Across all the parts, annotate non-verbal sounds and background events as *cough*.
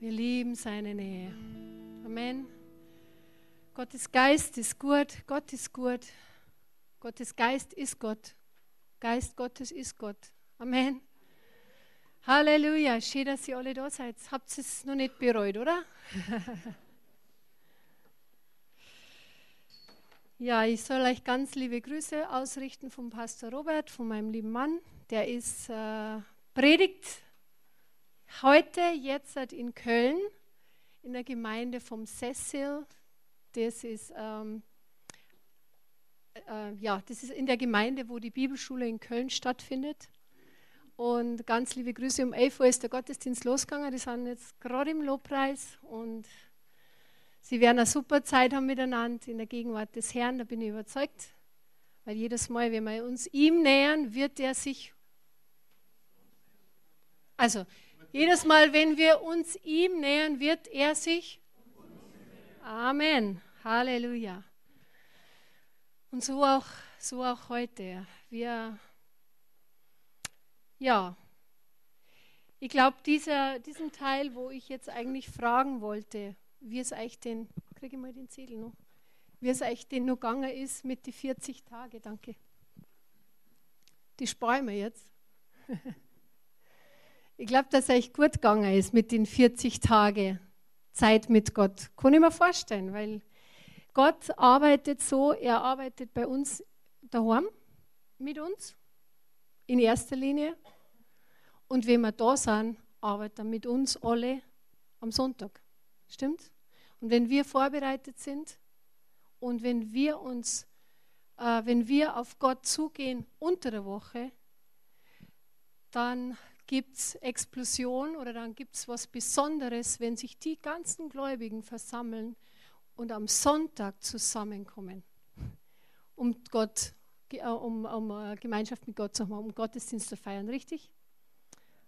Wir lieben seine Nähe. Amen. Gottes Geist ist gut. Gott ist gut. Gottes Geist ist Gott. Geist Gottes ist Gott. Amen. Halleluja. Schön, dass ihr alle da seid. Habt ihr es noch nicht bereut, oder? *laughs* ja, ich soll euch ganz liebe Grüße ausrichten vom Pastor Robert, von meinem lieben Mann. Der ist äh, predigt heute, jetzt in Köln, in der Gemeinde vom Cecil. Das ist, ähm, äh, ja, das ist in der Gemeinde, wo die Bibelschule in Köln stattfindet. Und ganz liebe Grüße. Um 11 Uhr ist der Gottesdienst losgegangen. Die sind jetzt gerade im Lobpreis und sie werden eine super Zeit haben miteinander in der Gegenwart des Herrn. Da bin ich überzeugt. Weil jedes Mal, wenn wir uns ihm nähern, wird er sich. Also, jedes Mal, wenn wir uns ihm nähern, wird er sich. Amen. Halleluja. Und so auch, so auch heute. Wir ja, ich glaube, diesen Teil, wo ich jetzt eigentlich fragen wollte, wie es euch denn, kriege ich mal den Zettel noch, wie es euch denn noch gegangen ist mit den 40 Tagen, danke. Die sparen wir jetzt. *laughs* ich glaube, dass es euch gut gegangen ist mit den 40 Tagen Zeit mit Gott. Kann ich mir vorstellen, weil Gott arbeitet so, er arbeitet bei uns daheim mit uns in erster Linie. Und wenn wir da sind, arbeitet er mit uns alle am Sonntag. Stimmt? Und wenn wir vorbereitet sind und wenn wir uns, äh, wenn wir auf Gott zugehen unter der Woche, dann gibt es Explosion oder dann gibt es was Besonderes, wenn sich die ganzen Gläubigen versammeln und am Sonntag zusammenkommen, um Gott äh, um, um äh, Gemeinschaft mit Gott zu haben, um Gottesdienst zu feiern, richtig?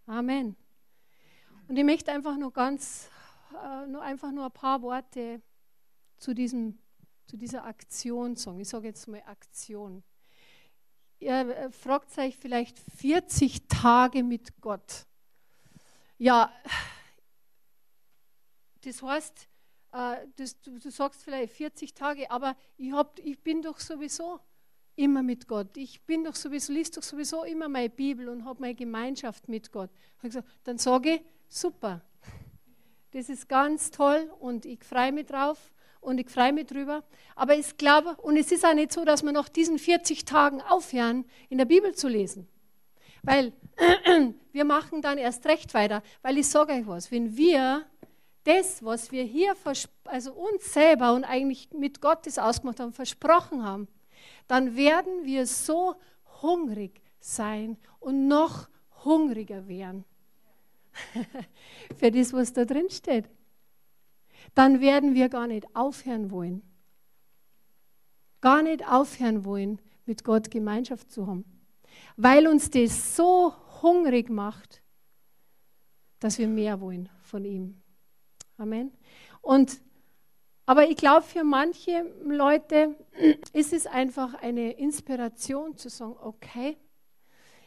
Amen. Und ich möchte einfach nur ganz, äh, nur einfach nur ein paar Worte zu, diesem, zu dieser Aktion sagen. Ich sage jetzt mal Aktion. Ihr fragt euch vielleicht 40 Tage mit Gott. Ja, das heißt, das, du, du, sagst vielleicht 40 Tage, aber ich, hab, ich bin doch sowieso immer mit Gott. Ich bin doch sowieso, liest doch sowieso immer meine Bibel und habe meine Gemeinschaft mit Gott. Dann sage ich, super, das ist ganz toll und ich freue mich drauf und ich freue mich drüber. Aber ich glaube, und es ist auch nicht so, dass wir nach diesen 40 Tagen aufhören, in der Bibel zu lesen. Weil *clears throat* wir machen dann erst recht weiter. Weil ich sage euch was, wenn wir das, was wir hier, also uns selber und eigentlich mit Gott das ausgemacht haben, versprochen haben, dann werden wir so hungrig sein und noch hungriger werden *laughs* für das, was da drin steht. Dann werden wir gar nicht aufhören wollen. Gar nicht aufhören wollen, mit Gott Gemeinschaft zu haben. Weil uns das so hungrig macht, dass wir mehr wollen von ihm. Amen. Und aber ich glaube, für manche Leute ist es einfach eine Inspiration zu sagen, okay,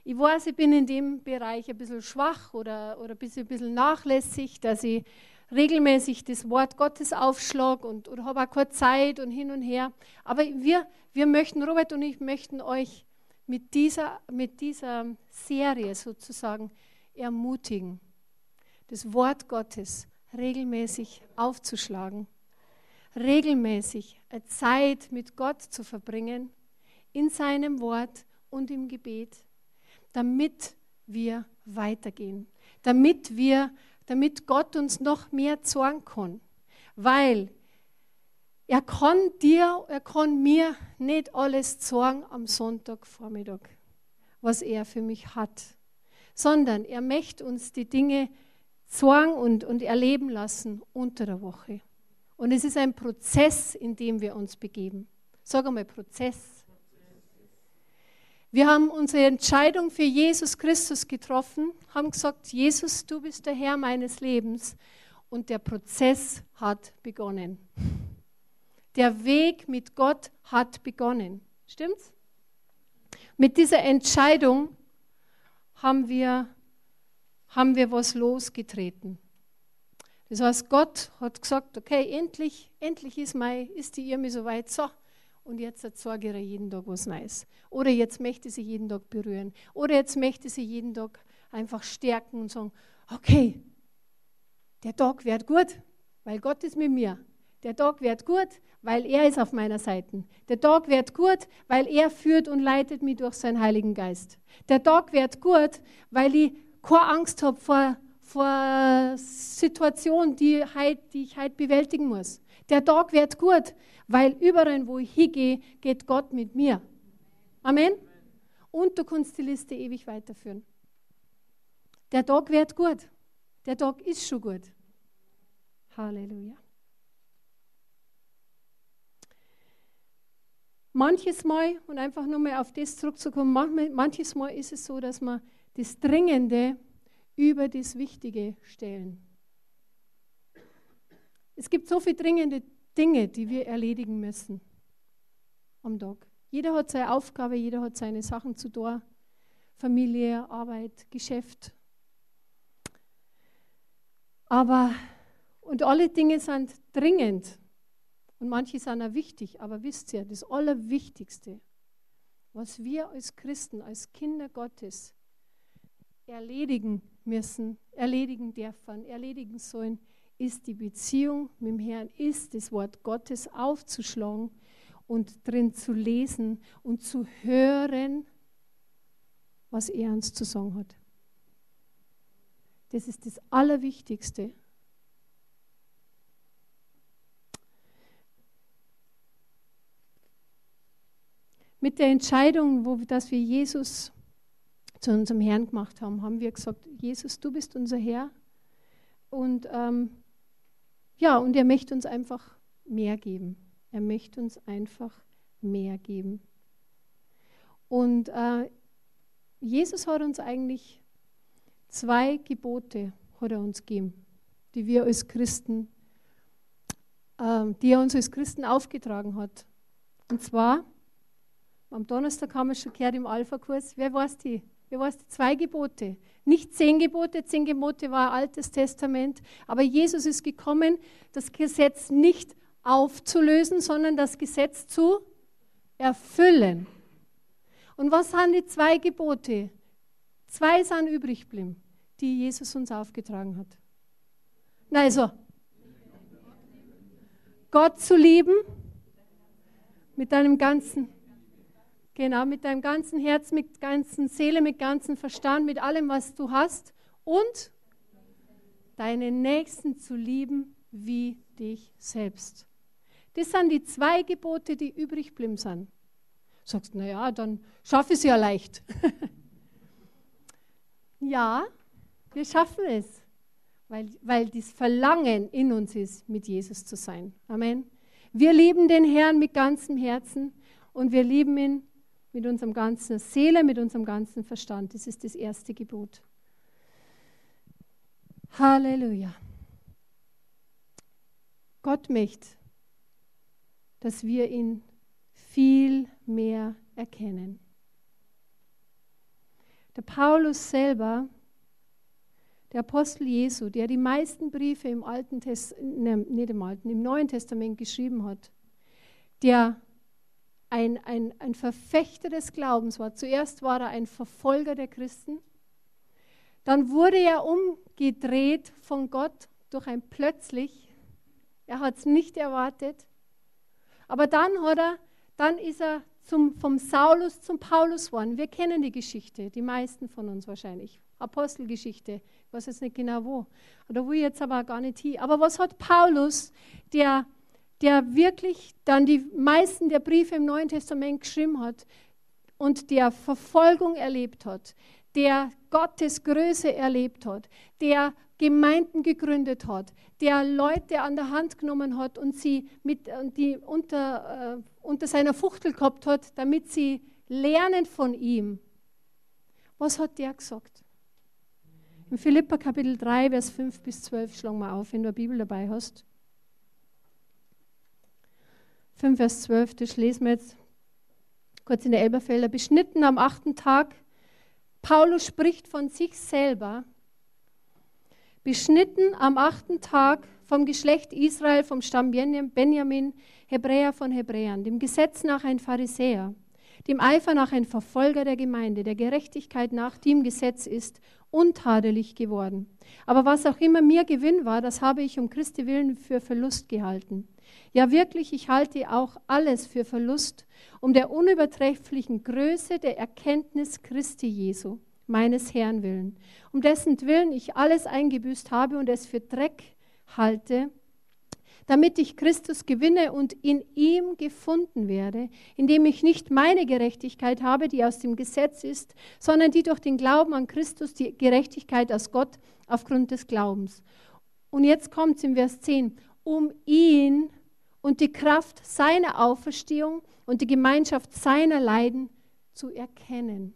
ich weiß, ich bin in dem Bereich ein bisschen schwach oder, oder ein, bisschen, ein bisschen nachlässig, dass ich regelmäßig das Wort Gottes aufschlage und oder habe auch keine Zeit und hin und her. Aber wir, wir möchten, Robert und ich möchten euch mit dieser, mit dieser Serie sozusagen ermutigen, das Wort Gottes regelmäßig aufzuschlagen regelmäßig Zeit mit Gott zu verbringen, in seinem Wort und im Gebet, damit wir weitergehen, damit wir, damit Gott uns noch mehr zorn kann, weil er kann dir, er kann mir nicht alles zorn am Sonntagvormittag, was er für mich hat, sondern er möchte uns die Dinge zorn und, und erleben lassen unter der Woche. Und es ist ein Prozess, in dem wir uns begeben. Sag einmal Prozess. Wir haben unsere Entscheidung für Jesus Christus getroffen, haben gesagt, Jesus, du bist der Herr meines Lebens. Und der Prozess hat begonnen. Der Weg mit Gott hat begonnen. Stimmt's? Mit dieser Entscheidung haben wir, haben wir was losgetreten. Das heißt, Gott hat gesagt, okay, endlich, endlich ist, mein, ist die Irme soweit, so, und jetzt sorge ich jeden Tag was Neues. Oder jetzt möchte sie jeden Tag berühren. Oder jetzt möchte sie jeden Tag einfach stärken und sagen, okay, der Tag wird gut, weil Gott ist mit mir. Der Tag wird gut, weil er ist auf meiner Seite. Der Tag wird gut, weil er führt und leitet mich durch seinen Heiligen Geist. Der Tag wird gut, weil ich keine Angst habe vor, vor Situationen, die, die ich heute bewältigen muss. Der Tag wird gut, weil überall, wo ich hingehe, geht Gott mit mir. Amen. Und du kannst die Liste ewig weiterführen. Der Tag wird gut. Der Tag ist schon gut. Halleluja. Manches Mal, und einfach nur mal auf das zurückzukommen, manches Mal ist es so, dass wir das Dringende über das Wichtige stellen. Es gibt so viele dringende Dinge, die wir erledigen müssen am Tag. Jeder hat seine Aufgabe, jeder hat seine Sachen zu tun. Familie, Arbeit, Geschäft. Aber, und alle Dinge sind dringend. Und manche sind auch wichtig, aber wisst ihr, das Allerwichtigste, was wir als Christen, als Kinder Gottes erledigen müssen, erledigen dürfen, erledigen sollen, ist die Beziehung mit dem Herrn, ist das Wort Gottes aufzuschlagen und drin zu lesen und zu hören, was er uns zu sagen hat. Das ist das Allerwichtigste. Mit der Entscheidung, wo, dass wir Jesus zu unserem Herrn gemacht haben, haben wir gesagt, Jesus, du bist unser Herr. Und ähm, ja, und er möchte uns einfach mehr geben. Er möchte uns einfach mehr geben. Und äh, Jesus hat uns eigentlich zwei Gebote hat er uns gegeben, die wir als Christen, äh, die er uns als Christen aufgetragen hat. Und zwar am Donnerstag haben wir schon gehört im Alpha-Kurs. Wer weiß die? Weiß die zwei Gebote? Nicht zehn Gebote. Zehn Gebote war Altes Testament. Aber Jesus ist gekommen, das Gesetz nicht aufzulösen, sondern das Gesetz zu erfüllen. Und was sind die zwei Gebote? Zwei sind übrig geblieben, die Jesus uns aufgetragen hat. Na also, Gott zu lieben mit deinem ganzen Genau, mit deinem ganzen Herz, mit ganzen Seele, mit ganzem Verstand, mit allem, was du hast und deinen Nächsten zu lieben wie dich selbst. Das sind die zwei Gebote, die übrig geblieben. Du sagst, naja, dann schaffe ich es ja leicht. *laughs* ja, wir schaffen es, weil, weil das Verlangen in uns ist, mit Jesus zu sein. Amen. Wir lieben den Herrn mit ganzem Herzen und wir lieben ihn mit unserem ganzen Seele, mit unserem ganzen Verstand. Das ist das erste Gebot. Halleluja. Gott möchte, dass wir ihn viel mehr erkennen. Der Paulus selber, der Apostel Jesu, der die meisten Briefe im Alten Testament, ne, nicht im Alten, im Neuen Testament geschrieben hat, der ein, ein, ein Verfechter des Glaubens war. Zuerst war er ein Verfolger der Christen. Dann wurde er umgedreht von Gott durch ein plötzlich. Er hat es nicht erwartet. Aber dann, hat er, dann ist er zum, vom Saulus zum Paulus geworden. Wir kennen die Geschichte, die meisten von uns wahrscheinlich. Apostelgeschichte, ich weiß jetzt nicht genau wo. Oder wo ich jetzt aber gar nicht hin. Aber was hat Paulus, der der wirklich dann die meisten der Briefe im Neuen Testament geschrieben hat und der Verfolgung erlebt hat, der Gottes Größe erlebt hat, der Gemeinden gegründet hat, der Leute an der Hand genommen hat und sie mit, die unter, äh, unter seiner Fuchtel gehabt hat, damit sie lernen von ihm. Was hat der gesagt? In Philippa Kapitel 3, Vers 5 bis 12 schlagen wir auf, wenn du eine Bibel dabei hast. 5, Vers 12, das lesen wir jetzt kurz in der Elberfelder. Beschnitten am achten Tag. Paulus spricht von sich selber. beschnitten am achten Tag vom Geschlecht Israel, vom Stamm Benjamin, Hebräer von Hebräern, dem Gesetz nach ein Pharisäer, dem Eifer nach ein Verfolger der Gemeinde, der Gerechtigkeit nach, die im Gesetz ist, untadelig geworden. Aber was auch immer mir Gewinn war, das habe ich um Christi willen für Verlust gehalten. Ja wirklich, ich halte auch alles für Verlust, um der unübertrefflichen Größe der Erkenntnis Christi Jesu, meines Herrn willen, um dessen Willen ich alles eingebüßt habe und es für Dreck halte, damit ich Christus gewinne und in ihm gefunden werde, indem ich nicht meine Gerechtigkeit habe, die aus dem Gesetz ist, sondern die durch den Glauben an Christus, die Gerechtigkeit aus Gott aufgrund des Glaubens. Und jetzt kommt es im Vers 10, um ihn und die Kraft seiner Auferstehung und die Gemeinschaft seiner Leiden zu erkennen,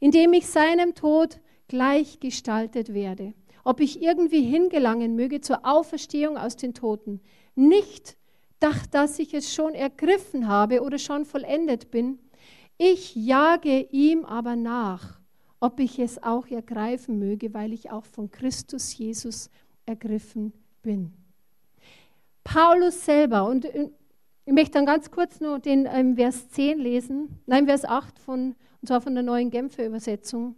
indem ich seinem Tod gleichgestaltet werde ob ich irgendwie hingelangen möge zur Auferstehung aus den Toten. Nicht, dass ich es schon ergriffen habe oder schon vollendet bin. Ich jage ihm aber nach, ob ich es auch ergreifen möge, weil ich auch von Christus Jesus ergriffen bin. Paulus selber, und äh, ich möchte dann ganz kurz nur den ähm, Vers 10 lesen, nein, Vers 8 von, und zwar von der neuen Genfer Übersetzung.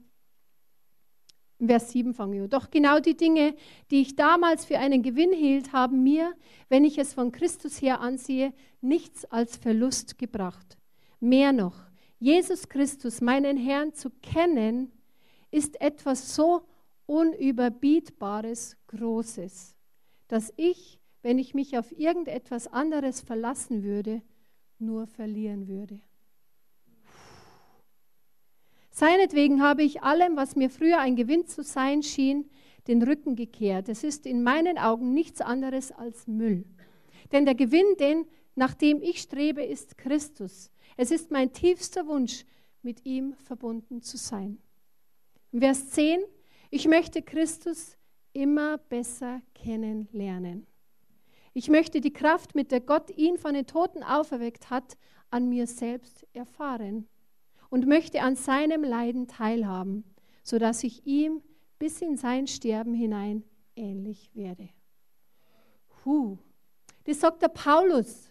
Vers 7 fange ich. Doch genau die Dinge, die ich damals für einen Gewinn hielt, haben mir, wenn ich es von Christus her ansehe, nichts als Verlust gebracht. Mehr noch, Jesus Christus, meinen Herrn, zu kennen, ist etwas so unüberbietbares, Großes, dass ich, wenn ich mich auf irgendetwas anderes verlassen würde, nur verlieren würde. Seinetwegen habe ich allem, was mir früher ein Gewinn zu sein schien, den Rücken gekehrt. Es ist in meinen Augen nichts anderes als Müll. Denn der Gewinn, den, nach dem ich strebe, ist Christus. Es ist mein tiefster Wunsch, mit ihm verbunden zu sein. Vers 10, ich möchte Christus immer besser kennenlernen. Ich möchte die Kraft, mit der Gott ihn von den Toten auferweckt hat, an mir selbst erfahren und möchte an seinem Leiden teilhaben, sodass ich ihm bis in sein Sterben hinein ähnlich werde. Huh. Das sagt der Paulus.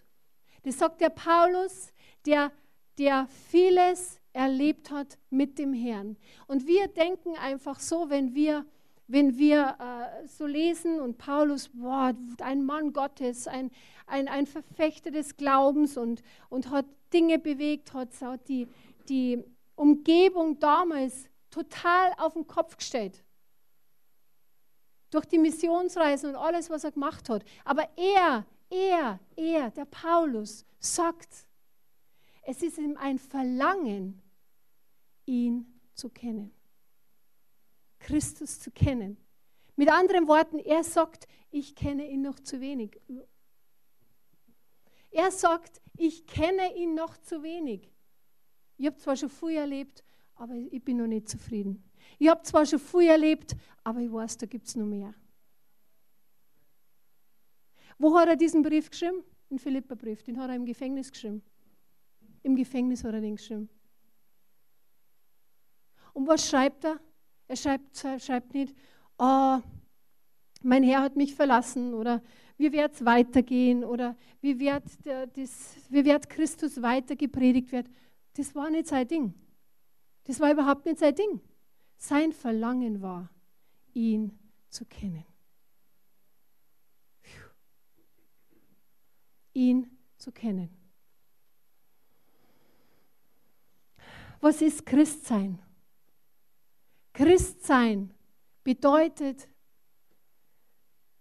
Das sagt der Paulus, der, der vieles erlebt hat mit dem Herrn. Und wir denken einfach so, wenn wir, wenn wir äh, so lesen und Paulus, boah, ein Mann Gottes, ein, ein, ein Verfechter des Glaubens und, und hat Dinge bewegt, hat, hat die, die Umgebung damals total auf den Kopf gestellt. Durch die Missionsreisen und alles, was er gemacht hat. Aber er, er, er, der Paulus, sagt, es ist ihm ein Verlangen, ihn zu kennen. Christus zu kennen. Mit anderen Worten, er sagt, ich kenne ihn noch zu wenig. Er sagt, ich kenne ihn noch zu wenig. Ich habe zwar schon viel erlebt, aber ich bin noch nicht zufrieden. Ich habe zwar schon viel erlebt, aber ich weiß, da gibt es noch mehr. Wo hat er diesen Brief geschrieben? Den Philippa-Brief. Den hat er im Gefängnis geschrieben. Im Gefängnis hat er den geschrieben. Und was schreibt er? Er schreibt, schreibt nicht, oh, mein Herr hat mich verlassen oder wie wird es weitergehen oder wie wird, der, das, wie wird Christus weiter gepredigt werden, das war nicht sein Ding. Das war überhaupt nicht sein Ding. Sein Verlangen war, ihn zu kennen. Ihn zu kennen. Was ist Christsein? Christsein bedeutet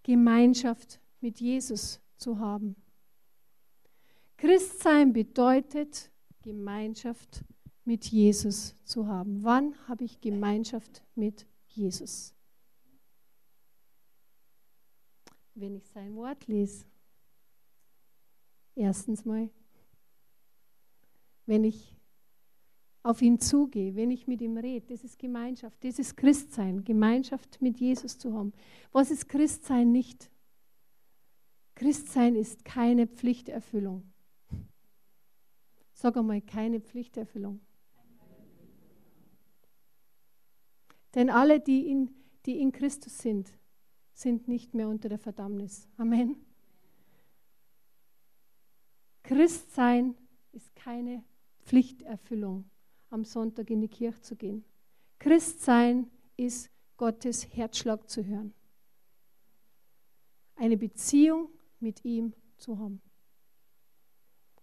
Gemeinschaft mit Jesus zu haben. Christsein bedeutet Gemeinschaft mit Jesus zu haben. Wann habe ich Gemeinschaft mit Jesus? Wenn ich sein Wort lese. Erstens mal, wenn ich auf ihn zugehe, wenn ich mit ihm rede, das ist Gemeinschaft, das ist Christsein, Gemeinschaft mit Jesus zu haben. Was ist Christsein nicht? Christsein ist keine Pflichterfüllung. Sag einmal, keine Pflichterfüllung. Denn alle, die, in, die in Christus sind, sind nicht mehr unter der Verdammnis. Amen. Christsein ist keine Pflichterfüllung, am Sonntag in die Kirche zu gehen. Christsein ist Gottes Herzschlag zu hören. Eine Beziehung mit ihm zu haben.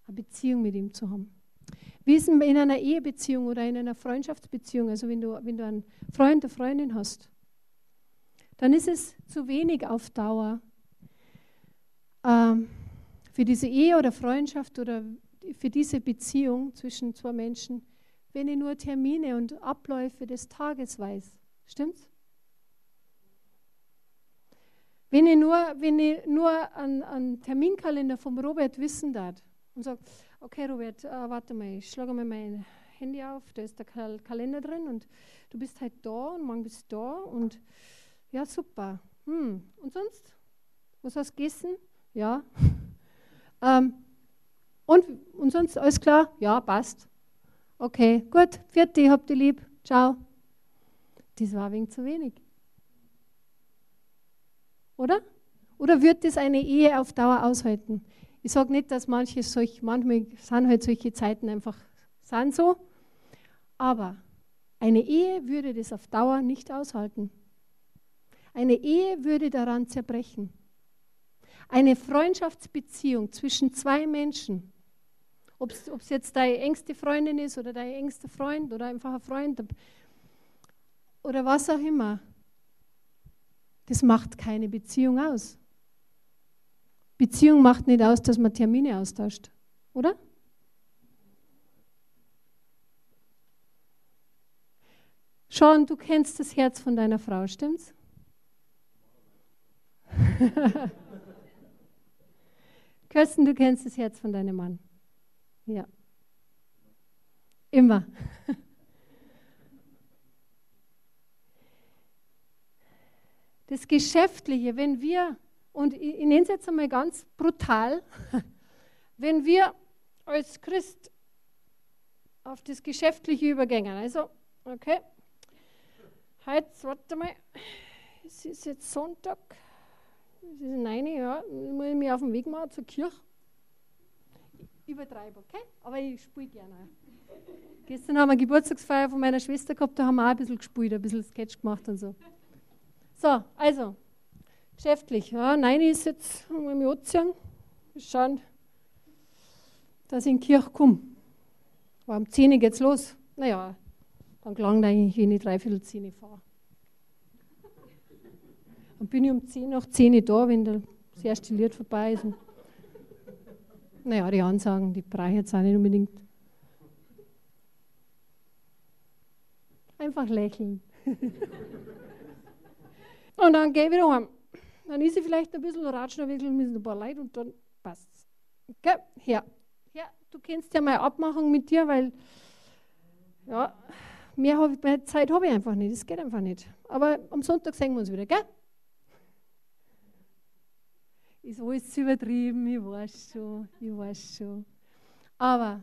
Eine Beziehung mit ihm zu haben. Wie ist in einer Ehebeziehung oder in einer Freundschaftsbeziehung, also wenn du, wenn du einen Freund, eine Freundin hast, dann ist es zu wenig auf Dauer ähm, für diese Ehe oder Freundschaft oder für diese Beziehung zwischen zwei Menschen, wenn ich nur Termine und Abläufe des Tages weiß. Stimmt's? Wenn ich nur, wenn ich nur einen, einen Terminkalender vom Robert wissen darf und sage, okay Robert, äh, warte mal, ich schlage mal mein Handy auf, da ist der Kal Kalender drin und du bist halt da und morgen bist du da und ja, super. Hm. Und sonst? Was hast du gegessen? Ja. *laughs* ähm, und, und sonst alles klar? Ja, passt. Okay, gut, vierte, habt ihr lieb. Ciao. Das war wenig zu wenig. Oder? Oder wird das eine Ehe auf Dauer aushalten? Ich sage nicht, dass manche solch, manchmal sind halt solche Zeiten einfach sind so, aber eine Ehe würde das auf Dauer nicht aushalten. Eine Ehe würde daran zerbrechen. Eine Freundschaftsbeziehung zwischen zwei Menschen, ob es jetzt deine engste Freundin ist oder dein engster Freund oder einfach ein Freund oder was auch immer, das macht keine Beziehung aus. Beziehung macht nicht aus, dass man Termine austauscht, oder? Sean, du kennst das Herz von deiner Frau, stimmt's? *laughs* Kirsten, du kennst das Herz von deinem Mann. Ja. Immer. Das Geschäftliche, wenn wir, und ich, nenne es jetzt einmal ganz brutal, *laughs* wenn wir als Christ auf das Geschäftliche übergehen, also, okay, heute, warte mal, es ist jetzt Sonntag, es ist neun, ja, muss ich mich auf den Weg machen zur Kirche. Übertreibe, okay? Aber ich spiele gerne. Gestern haben wir eine Geburtstagsfeier von meiner Schwester gehabt, da haben wir auch ein bisschen gespielt, ein bisschen Sketch gemacht und so. So, also, geschäftlich. Ja, nein, ist jetzt im Ozean. Schauen, dass ich in die Kirche komme. War um 10 Uhr geht's los. Naja, dann gelangt eigentlich, wenn ich dreiviertel 10 Uhr fahre. Dann bin ich um 10 nach 10 Uhr da, wenn das erste Lied vorbei ist. Naja, die Ansagen, die brauche ich jetzt auch nicht unbedingt. Einfach lächeln. *laughs* und dann gehe ich wieder heim. Dann ist sie vielleicht ein bisschen ein bisschen ein paar Leute und dann passt es. Okay, ja. Ja, du kennst ja meine Abmachung mit dir, weil ja, mehr, hab, mehr Zeit habe ich einfach nicht. Das geht einfach nicht. Aber am Sonntag sehen wir uns wieder, gell? Ist alles übertrieben, ich weiß schon, ich weiß schon. Aber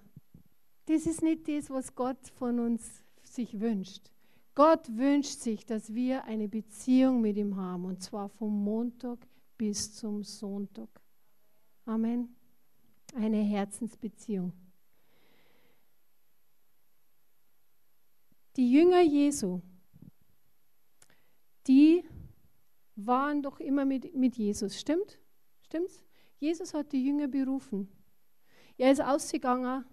das ist nicht das, was Gott von uns sich wünscht. Gott wünscht sich, dass wir eine Beziehung mit ihm haben, und zwar vom Montag bis zum Sonntag. Amen. Eine Herzensbeziehung. Die Jünger Jesu, die waren doch immer mit, mit Jesus, stimmt? Stimmt's? Jesus hat die Jünger berufen. Er ist ausgegangen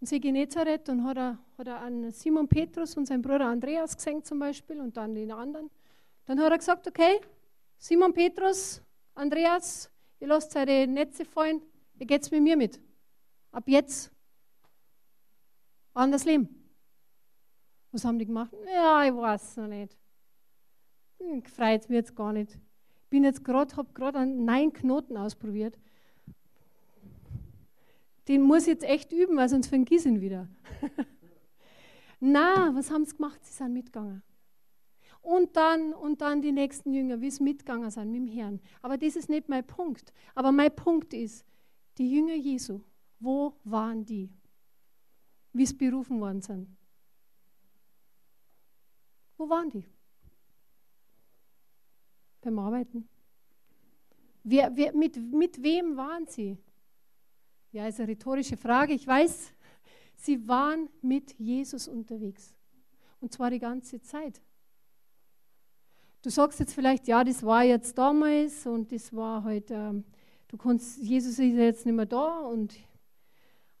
in See Genezareth und hat er, hat er an Simon Petrus und seinen Bruder Andreas gesehen zum Beispiel und dann den anderen. Dann hat er gesagt, okay, Simon Petrus, Andreas, ihr lasst eure Netze fallen, ihr geht's mit mir mit. Ab jetzt anders leben. Was haben die gemacht? Ja, ich weiß noch nicht. Hm, mich jetzt gar nicht bin jetzt gerade, habe gerade einen neuen Knoten ausprobiert. Den muss ich jetzt echt üben, weil sonst vergiss ihn wieder. *laughs* Na, was haben sie gemacht? Sie sind mitgegangen. Und dann, und dann die nächsten Jünger, wie sie mitgegangen sind mit dem Herrn. Aber das ist nicht mein Punkt. Aber mein Punkt ist, die Jünger Jesu, wo waren die? Wie sie berufen worden sind. Wo waren die? Beim Arbeiten? Wer, wer, mit, mit wem waren sie? Ja, ist eine rhetorische Frage. Ich weiß, sie waren mit Jesus unterwegs. Und zwar die ganze Zeit. Du sagst jetzt vielleicht, ja, das war jetzt damals und das war halt, ähm, du kannst, Jesus ist jetzt nicht mehr da. Und,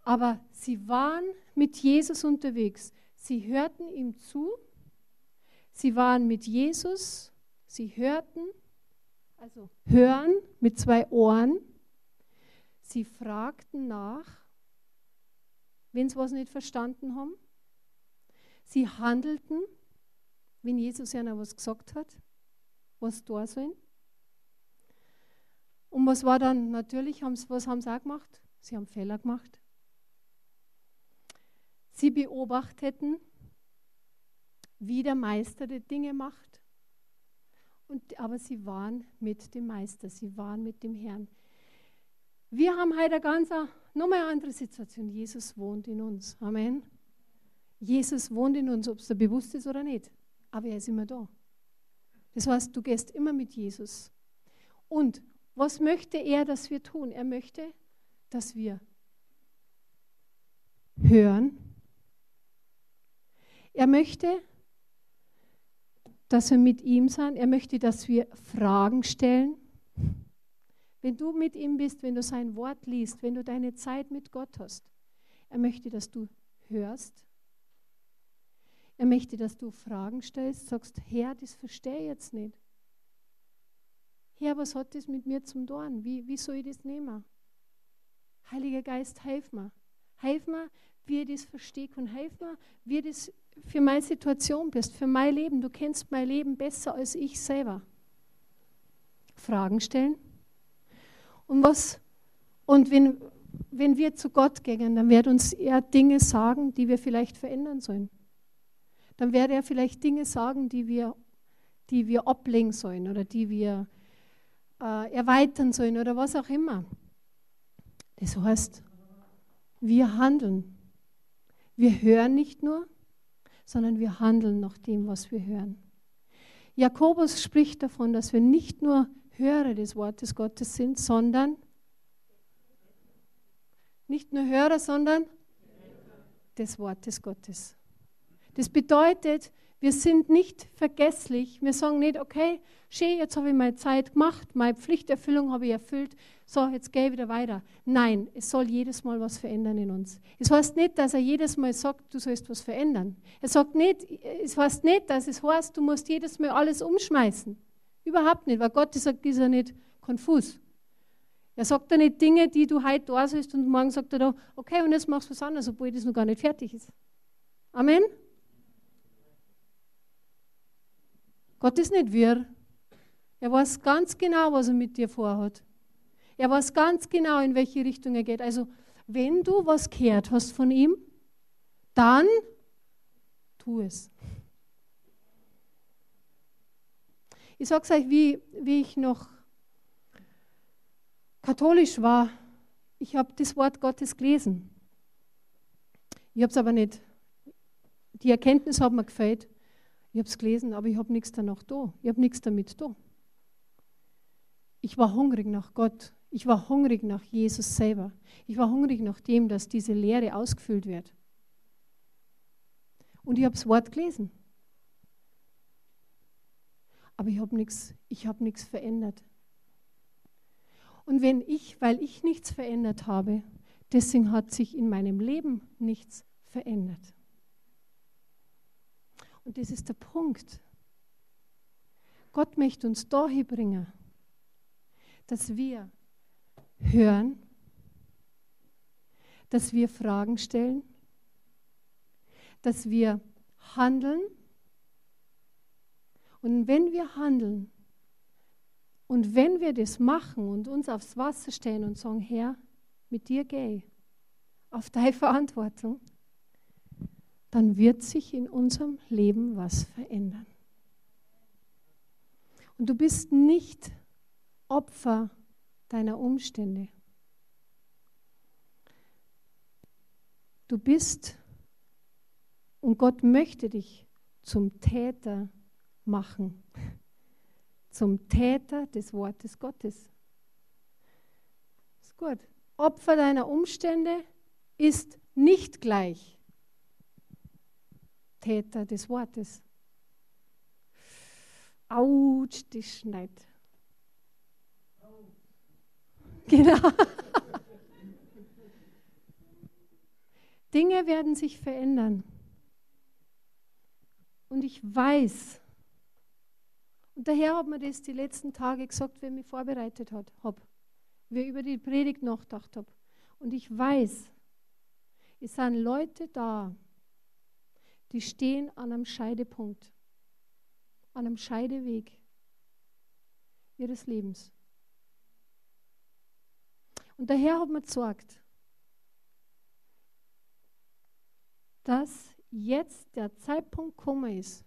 aber sie waren mit Jesus unterwegs. Sie hörten ihm zu. Sie waren mit Jesus. Sie hörten, also hören mit zwei Ohren. Sie fragten nach, wenn sie was nicht verstanden haben. Sie handelten, wenn Jesus ihnen was gesagt hat was da sollen. Und was war dann? Natürlich, haben sie, was haben sie auch gemacht? Sie haben Fehler gemacht. Sie beobachteten, wie der Meister die Dinge macht. Und, aber sie waren mit dem Meister, sie waren mit dem Herrn. Wir haben heute eine ganz nochmal eine andere Situation. Jesus wohnt in uns. Amen. Jesus wohnt in uns, ob es dir bewusst ist oder nicht. Aber er ist immer da. Das heißt, du gehst immer mit Jesus. Und was möchte er, dass wir tun? Er möchte, dass wir hören. Er möchte, dass wir mit ihm sind. Er möchte, dass wir Fragen stellen. Wenn du mit ihm bist, wenn du sein Wort liest, wenn du deine Zeit mit Gott hast, er möchte, dass du hörst er möchte, dass du Fragen stellst, sagst, Herr, das verstehe ich jetzt nicht. Herr, was hat das mit mir zum tun? Wie, wie soll ich das nehmen? Heiliger Geist, hilf mir. Hilf mir, wie ich das verstehe und hilf mir, wie das für meine Situation bist, für mein Leben. Du kennst mein Leben besser als ich selber. Fragen stellen. Und was, und wenn, wenn wir zu Gott gehen, dann wird uns er Dinge sagen, die wir vielleicht verändern sollen dann werde er vielleicht Dinge sagen, die wir, die wir ablegen sollen oder die wir äh, erweitern sollen oder was auch immer. Das heißt, wir handeln. Wir hören nicht nur, sondern wir handeln nach dem, was wir hören. Jakobus spricht davon, dass wir nicht nur Hörer des Wortes Gottes sind, sondern nicht nur Hörer, sondern des Wortes Gottes. Das bedeutet, wir sind nicht vergesslich. Wir sagen nicht, okay, schön, jetzt habe ich meine Zeit gemacht, meine Pflichterfüllung habe ich erfüllt, so, jetzt gehe ich wieder weiter. Nein, es soll jedes Mal was verändern in uns. Es heißt nicht, dass er jedes Mal sagt, du sollst was verändern. Er sagt nicht, es heißt nicht, dass es heißt, du musst jedes Mal alles umschmeißen. Überhaupt nicht, weil Gott sagt, ist er nicht konfus. Er sagt da nicht Dinge, die du heute da sollst und morgen sagt er da, okay, und jetzt machst du was anderes, obwohl das noch gar nicht fertig ist. Amen. Gott ist nicht wirr. Er weiß ganz genau, was er mit dir vorhat. Er weiß ganz genau, in welche Richtung er geht. Also, wenn du was gehört hast von ihm, dann tu es. Ich sage es euch, wie, wie ich noch katholisch war. Ich habe das Wort Gottes gelesen. Ich habe es aber nicht. Die Erkenntnis hat mir gefällt. Ich habe es gelesen, aber ich habe nichts danach da. Ich habe nichts damit da. Ich war hungrig nach Gott. Ich war hungrig nach Jesus selber. Ich war hungrig nach dem, dass diese Lehre ausgefüllt wird. Und ich habe das Wort gelesen. Aber ich habe nichts hab verändert. Und wenn ich, weil ich nichts verändert habe, deswegen hat sich in meinem Leben nichts verändert. Und das ist der Punkt. Gott möchte uns dahin bringen, dass wir hören, dass wir Fragen stellen, dass wir handeln. Und wenn wir handeln und wenn wir das machen und uns aufs Wasser stellen und sagen, Herr, mit dir gehe, auf deine Verantwortung, dann wird sich in unserem Leben was verändern. Und du bist nicht Opfer deiner Umstände. Du bist und Gott möchte dich zum Täter machen, *laughs* zum Täter des Wortes Gottes. Ist gut. Opfer deiner Umstände ist nicht gleich Täter des Wortes. Autsch, die schneit. Genau. Dinge werden sich verändern. Und ich weiß, und daher hat mir das die letzten Tage gesagt, wenn ich mich vorbereitet habe, wie ich über die Predigt nachgedacht habe. Und ich weiß, es sind Leute da, die stehen an einem Scheidepunkt, an einem Scheideweg ihres Lebens. Und daher hat man gesagt, dass jetzt der Zeitpunkt gekommen ist,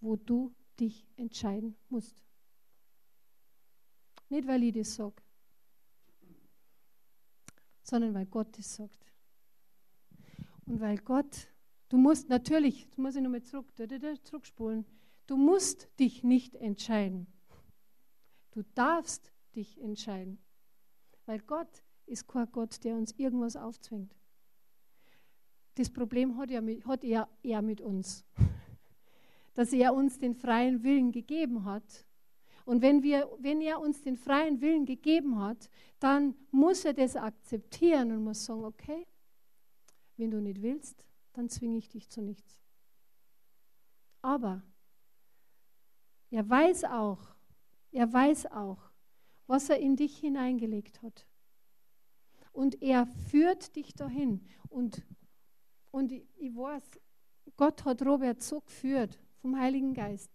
wo du dich entscheiden musst. Nicht, weil ich das sage, sondern weil Gott es sagt. Und weil Gott, du musst natürlich, jetzt muss ich nochmal zurück, zurückspulen, du musst dich nicht entscheiden. Du darfst dich entscheiden. Weil Gott ist kein Gott, der uns irgendwas aufzwingt. Das Problem hat, ja mit, hat er, er mit uns, *laughs* dass er uns den freien Willen gegeben hat. Und wenn, wir, wenn er uns den freien Willen gegeben hat, dann muss er das akzeptieren und muss sagen, okay, wenn du nicht willst, dann zwinge ich dich zu nichts. Aber er weiß auch, er weiß auch, was er in dich hineingelegt hat. Und er führt dich dahin. Und und ich, ich weiß, Gott hat Robert so geführt vom Heiligen Geist,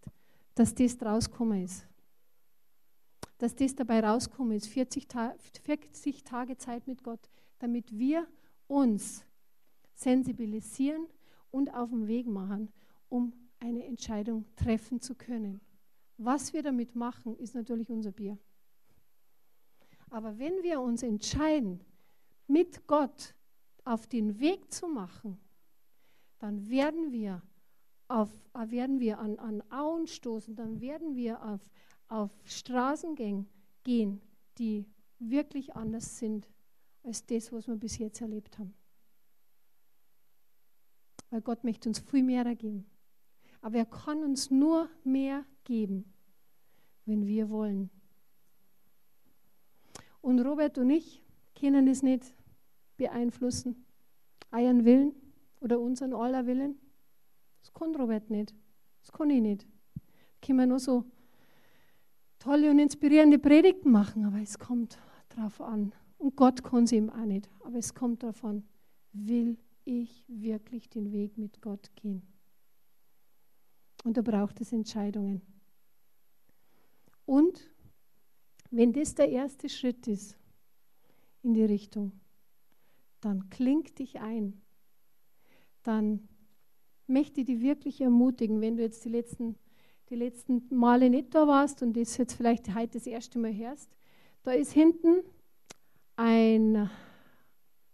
dass das rausgekommen ist. Dass das dabei rausgekommen ist. 40, Ta 40 Tage Zeit mit Gott, damit wir uns sensibilisieren und auf den Weg machen, um eine Entscheidung treffen zu können. Was wir damit machen, ist natürlich unser Bier. Aber wenn wir uns entscheiden, mit Gott auf den Weg zu machen, dann werden wir, auf, äh, werden wir an, an Auen stoßen, dann werden wir auf, auf Straßen gehen, die wirklich anders sind als das, was wir bis jetzt erlebt haben. Weil Gott möchte uns viel mehr geben. Aber er kann uns nur mehr geben, wenn wir wollen. Und Robert und ich können es nicht beeinflussen, euren Willen oder unseren aller Willen. Das kann Robert nicht. Das kann ich nicht. Können wir nur so tolle und inspirierende Predigten machen, aber es kommt darauf an. Und Gott kann sie ihm auch nicht. Aber es kommt darauf an, will ich wirklich den Weg mit Gott gehen? Und da braucht es Entscheidungen. Und wenn das der erste Schritt ist in die Richtung, dann kling dich ein. Dann möchte ich dich wirklich ermutigen, wenn du jetzt die letzten, die letzten Male nicht da warst und das jetzt vielleicht heute das erste Mal hörst, da ist hinten ein,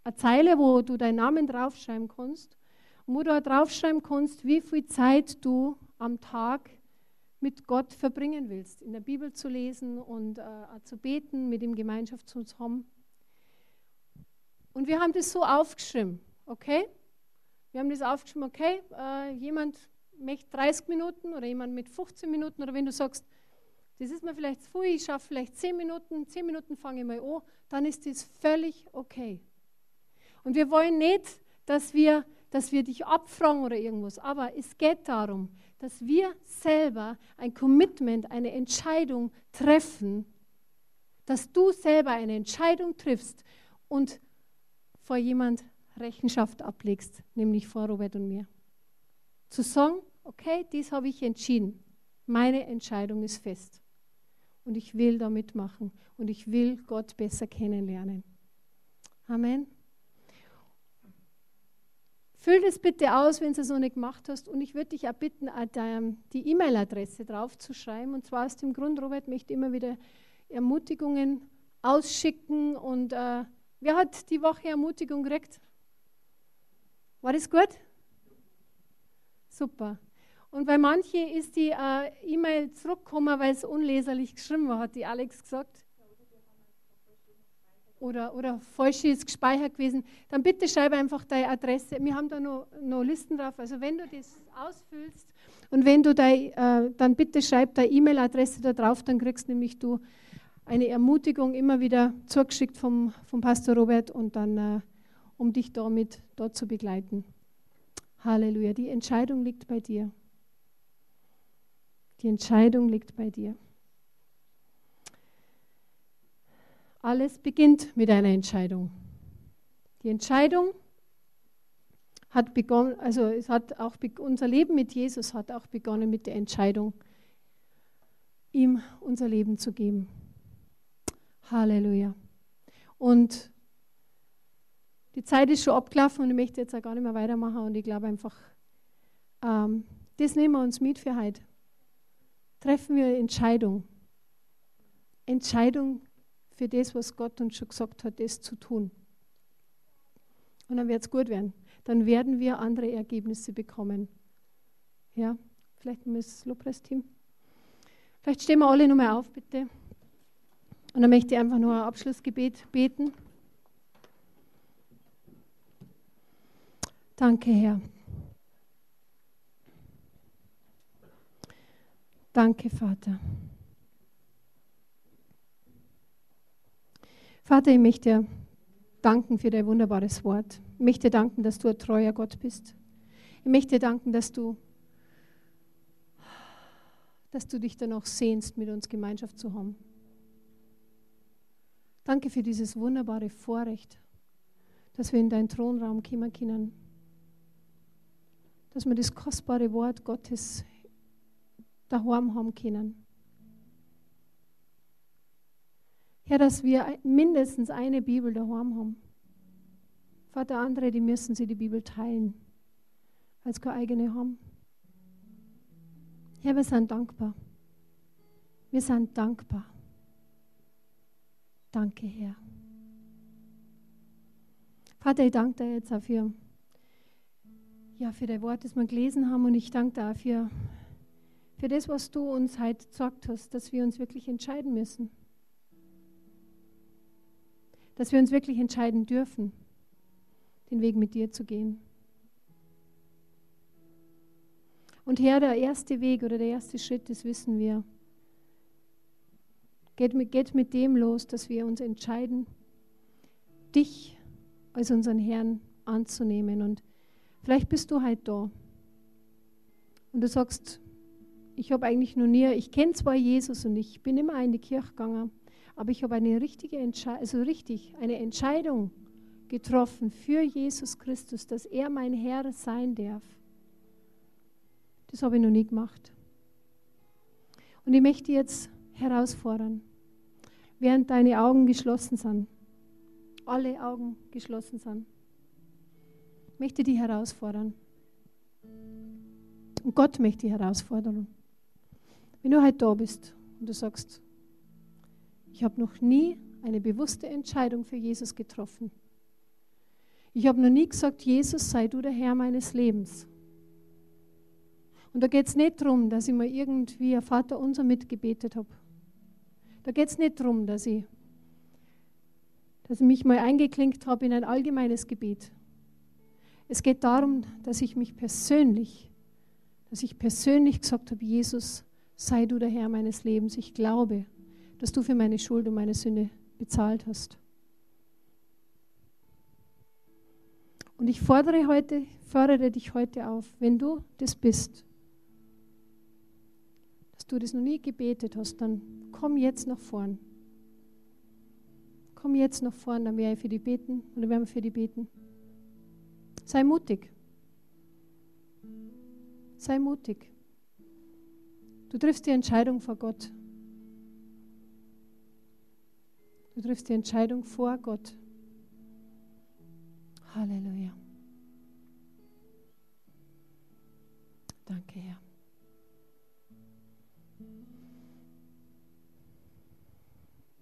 eine Zeile, wo du deinen Namen draufschreiben kannst und wo du auch draufschreiben kannst, wie viel Zeit du am Tag mit Gott verbringen willst, in der Bibel zu lesen und äh, zu beten, mit ihm Gemeinschaft zu haben. Und wir haben das so aufgeschrieben, okay? Wir haben das aufgeschrieben, okay, äh, jemand möchte 30 Minuten oder jemand mit 15 Minuten oder wenn du sagst, das ist mir vielleicht zu viel, ich schaffe vielleicht 10 Minuten, 10 Minuten fange ich mal an, dann ist das völlig okay. Und wir wollen nicht, dass wir, dass wir dich abfragen oder irgendwas, aber es geht darum, dass wir selber ein Commitment, eine Entscheidung treffen, dass du selber eine Entscheidung triffst und vor jemand Rechenschaft ablegst, nämlich vor Robert und mir. Zu sagen, okay, dies habe ich entschieden. Meine Entscheidung ist fest. Und ich will damit machen. Und ich will Gott besser kennenlernen. Amen. Füll das bitte aus, wenn du es noch nicht gemacht hast. Und ich würde dich auch bitten, die E-Mail-Adresse draufzuschreiben. Und zwar aus dem Grund, Robert möchte immer wieder Ermutigungen ausschicken und äh, Wer hat die Woche Ermutigung gekriegt? War das gut? Super. Und bei manchen ist die äh, E-Mail zurückgekommen, weil es unleserlich geschrieben war, hat die Alex gesagt. Oder, oder falsch ist gespeichert gewesen. Dann bitte schreibe einfach deine Adresse. Wir haben da noch, noch Listen drauf. Also wenn du das ausfüllst und wenn du dein, äh, dann bitte schreib deine E-Mail-Adresse da drauf, dann kriegst nämlich du eine Ermutigung immer wieder zugeschickt vom, vom Pastor Robert und dann, äh, um dich damit dort zu begleiten. Halleluja. Die Entscheidung liegt bei dir. Die Entscheidung liegt bei dir. Alles beginnt mit einer Entscheidung. Die Entscheidung hat begonnen, also es hat auch unser Leben mit Jesus hat auch begonnen mit der Entscheidung, ihm unser Leben zu geben. Halleluja. Und die Zeit ist schon abgelaufen und ich möchte jetzt auch gar nicht mehr weitermachen und ich glaube einfach, ähm, das nehmen wir uns mit für heute treffen wir Entscheidung. Entscheidung für das, was Gott uns schon gesagt hat, das zu tun. Und dann wird es gut werden. Dann werden wir andere Ergebnisse bekommen. Ja, vielleicht mal das Lobpreisteam. Vielleicht stehen wir alle nochmal auf, bitte. Und dann möchte ich einfach nur ein Abschlussgebet beten. Danke, Herr. Danke, Vater. Vater, ich möchte dir danken für dein wunderbares Wort. Ich möchte dir danken, dass du ein treuer Gott bist. Ich möchte dir danken, dass du, dass du dich danach sehnst, mit uns Gemeinschaft zu haben. Danke für dieses wunderbare Vorrecht, dass wir in deinen Thronraum kommen können. Dass wir das kostbare Wort Gottes daheim haben können. Herr, dass wir mindestens eine Bibel daheim haben. Vater, andere, die müssen sie die Bibel teilen, weil sie keine eigene haben. Herr, wir sind dankbar. Wir sind dankbar. Danke, Herr. Vater, ich danke dir jetzt auch für, ja, für dein Wort, das wir gelesen haben und ich danke dir auch für für das, was du uns heute gesagt hast, dass wir uns wirklich entscheiden müssen. Dass wir uns wirklich entscheiden dürfen, den Weg mit dir zu gehen. Und Herr, der erste Weg oder der erste Schritt, das wissen wir, geht mit, geht mit dem los, dass wir uns entscheiden, dich als unseren Herrn anzunehmen. Und vielleicht bist du halt da und du sagst, ich habe eigentlich noch nie, ich kenne zwar Jesus und ich bin immer in die Kirche gegangen, aber ich habe eine richtige Entscheidung, also richtig, eine Entscheidung getroffen für Jesus Christus, dass er mein Herr sein darf. Das habe ich noch nie gemacht. Und ich möchte jetzt herausfordern, während deine Augen geschlossen sind, alle Augen geschlossen sind, möchte die herausfordern. Und Gott möchte die herausfordern. Wenn du heute da bist und du sagst, ich habe noch nie eine bewusste Entscheidung für Jesus getroffen. Ich habe noch nie gesagt, Jesus sei du der Herr meines Lebens. Und da geht es nicht darum, dass ich mir irgendwie ein Vater unser mitgebetet habe. Da geht es nicht darum, dass ich, dass ich mich mal eingeklinkt habe in ein allgemeines Gebet. Es geht darum, dass ich mich persönlich, dass ich persönlich gesagt habe, Jesus, sei du der Herr meines Lebens. Ich glaube, dass du für meine Schuld und meine Sünde bezahlt hast. Und ich fordere heute, fordere dich heute auf, wenn du das bist, dass du das noch nie gebetet hast, dann komm jetzt nach vorn. Komm jetzt nach vorn, dann werde ich für dich beten oder werden wir für dich beten. Sei mutig. Sei mutig. Du triffst die Entscheidung vor Gott. Du triffst die Entscheidung vor Gott. Halleluja. Danke, Herr.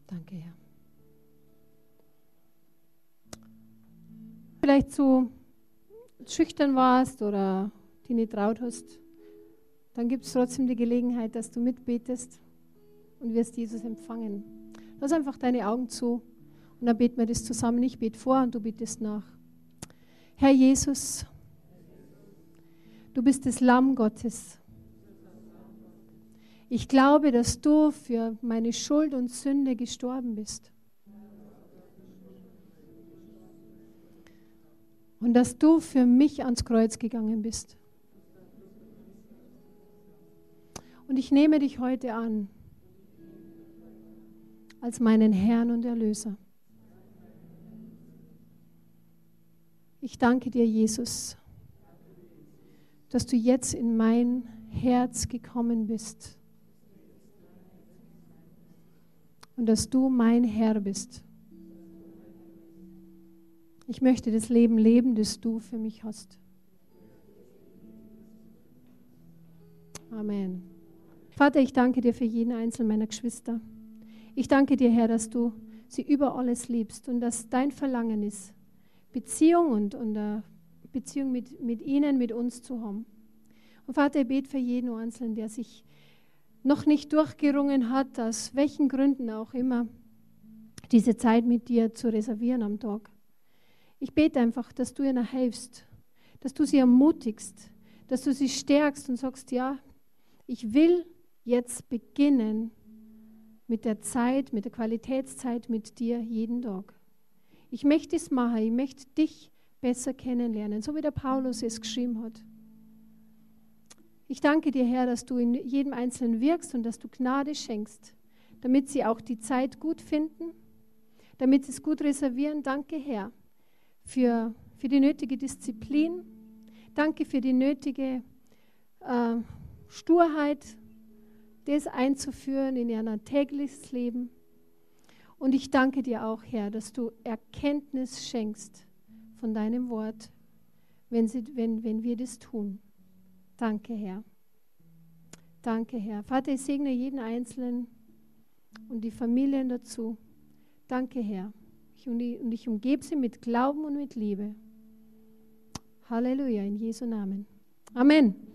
Danke, Herr. Vielleicht so schüchtern warst oder die nicht traut hast, dann gibt es trotzdem die Gelegenheit, dass du mitbetest und wirst Jesus empfangen. Lass einfach deine Augen zu und dann beten wir das zusammen. Ich bete vor und du betest nach. Herr Jesus, du bist das Lamm Gottes. Ich glaube, dass du für meine Schuld und Sünde gestorben bist. Und dass du für mich ans Kreuz gegangen bist. Und ich nehme dich heute an als meinen Herrn und Erlöser. Ich danke dir, Jesus, dass du jetzt in mein Herz gekommen bist und dass du mein Herr bist. Ich möchte das Leben leben, das du für mich hast. Amen. Vater, ich danke dir für jeden einzelnen meiner Geschwister. Ich danke dir, Herr, dass du sie über alles liebst und dass dein Verlangen ist, Beziehung und, und uh, Beziehung mit, mit ihnen, mit uns zu haben. Und Vater, ich bete für jeden Einzelnen, der sich noch nicht durchgerungen hat, aus welchen Gründen auch immer, diese Zeit mit dir zu reservieren am Tag. Ich bete einfach, dass du ihnen hilfst, dass du sie ermutigst, dass du sie stärkst und sagst, ja, ich will jetzt beginnen mit der Zeit, mit der Qualitätszeit mit dir jeden Tag. Ich möchte es machen, ich möchte dich besser kennenlernen, so wie der Paulus es geschrieben hat. Ich danke dir, Herr, dass du in jedem Einzelnen wirkst und dass du Gnade schenkst, damit sie auch die Zeit gut finden, damit sie es gut reservieren. Danke, Herr, für, für die nötige Disziplin. Danke für die nötige äh, Sturheit, das einzuführen in ihr tägliches Leben. Und ich danke dir auch, Herr, dass du Erkenntnis schenkst von deinem Wort, wenn, sie, wenn, wenn wir das tun. Danke, Herr. Danke, Herr. Vater, ich segne jeden Einzelnen und die Familien dazu. Danke, Herr. Ich, und, ich, umgebe sie mit Glauben und mit Liebe. Halleluja, in Jesu Namen. Amen.